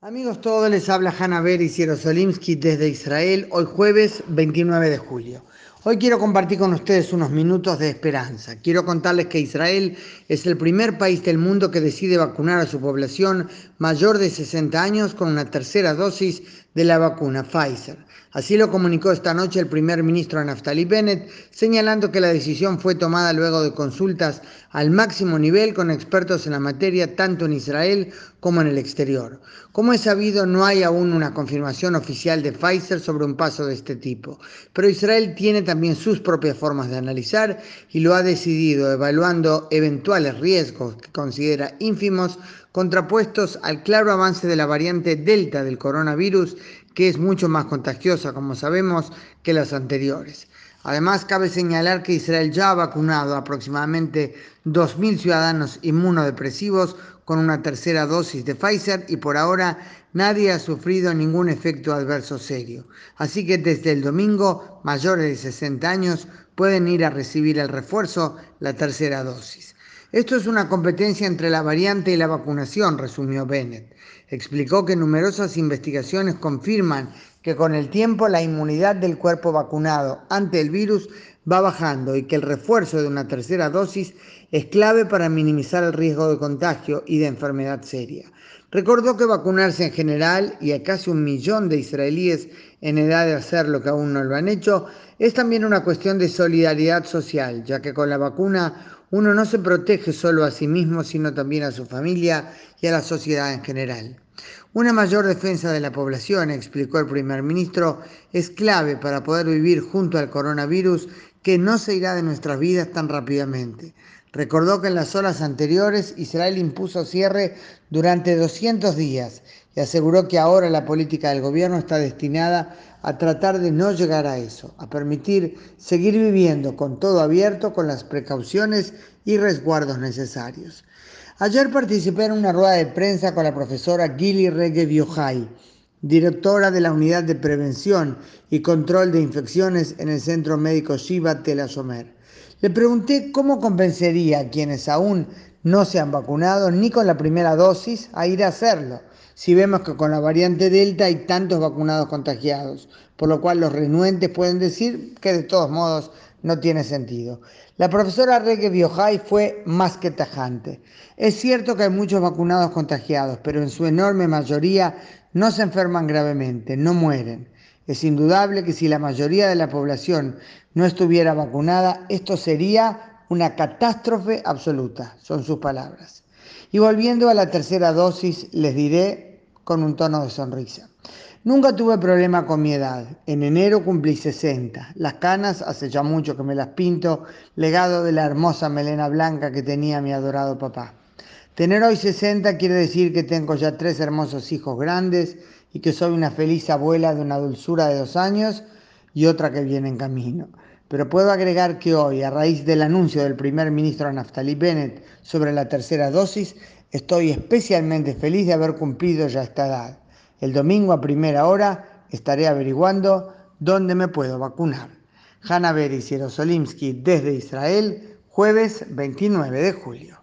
Amigos todos, les habla Hanna Beris Jerosolimsky desde Israel, hoy jueves 29 de julio. Hoy quiero compartir con ustedes unos minutos de esperanza. Quiero contarles que Israel es el primer país del mundo que decide vacunar a su población mayor de 60 años con una tercera dosis de la vacuna Pfizer. Así lo comunicó esta noche el primer ministro Naftali Bennett, señalando que la decisión fue tomada luego de consultas al máximo nivel con expertos en la materia tanto en Israel como en el exterior. Como es sabido, no hay aún una confirmación oficial de Pfizer sobre un paso de este tipo, pero Israel tiene también sus propias formas de analizar y lo ha decidido evaluando eventuales riesgos que considera ínfimos contrapuestos al claro avance de la variante Delta del coronavirus, que es mucho más contagiosa, como sabemos, que las anteriores. Además, cabe señalar que Israel ya ha vacunado aproximadamente 2.000 ciudadanos inmunodepresivos con una tercera dosis de Pfizer y por ahora nadie ha sufrido ningún efecto adverso serio. Así que desde el domingo, mayores de 60 años pueden ir a recibir el refuerzo, la tercera dosis. Esto es una competencia entre la variante y la vacunación, resumió Bennett. Explicó que numerosas investigaciones confirman que con el tiempo la inmunidad del cuerpo vacunado ante el virus va bajando y que el refuerzo de una tercera dosis es clave para minimizar el riesgo de contagio y de enfermedad seria. Recordó que vacunarse en general y a casi un millón de israelíes en edad de hacer lo que aún no lo han hecho es también una cuestión de solidaridad social, ya que con la vacuna uno no se protege solo a sí mismo, sino también a su familia y a la sociedad en general. Una mayor defensa de la población, explicó el primer ministro, es clave para poder vivir junto al coronavirus que no se irá de nuestras vidas tan rápidamente. Recordó que en las horas anteriores Israel impuso cierre durante 200 días y aseguró que ahora la política del gobierno está destinada a tratar de no llegar a eso, a permitir seguir viviendo con todo abierto, con las precauciones y resguardos necesarios. Ayer participé en una rueda de prensa con la profesora Gili Regev Yochai, directora de la Unidad de Prevención y Control de Infecciones en el Centro Médico Shiva Tel Ashomer. Le pregunté cómo convencería a quienes aún no se han vacunado ni con la primera dosis a ir a hacerlo, si vemos que con la variante Delta hay tantos vacunados contagiados, por lo cual los renuentes pueden decir que de todos modos no tiene sentido. La profesora Reque Biojay fue más que tajante. Es cierto que hay muchos vacunados contagiados, pero en su enorme mayoría no se enferman gravemente, no mueren. Es indudable que si la mayoría de la población no estuviera vacunada, esto sería una catástrofe absoluta, son sus palabras. Y volviendo a la tercera dosis, les diré con un tono de sonrisa. Nunca tuve problema con mi edad. En enero cumplí 60. Las canas hace ya mucho que me las pinto, legado de la hermosa melena blanca que tenía mi adorado papá. Tener hoy 60 quiere decir que tengo ya tres hermosos hijos grandes y que soy una feliz abuela de una dulzura de dos años y otra que viene en camino. Pero puedo agregar que hoy, a raíz del anuncio del primer ministro Naftali Bennett sobre la tercera dosis, estoy especialmente feliz de haber cumplido ya esta edad. El domingo a primera hora estaré averiguando dónde me puedo vacunar. Hanna Beris Jerosolimsky desde Israel, jueves 29 de julio.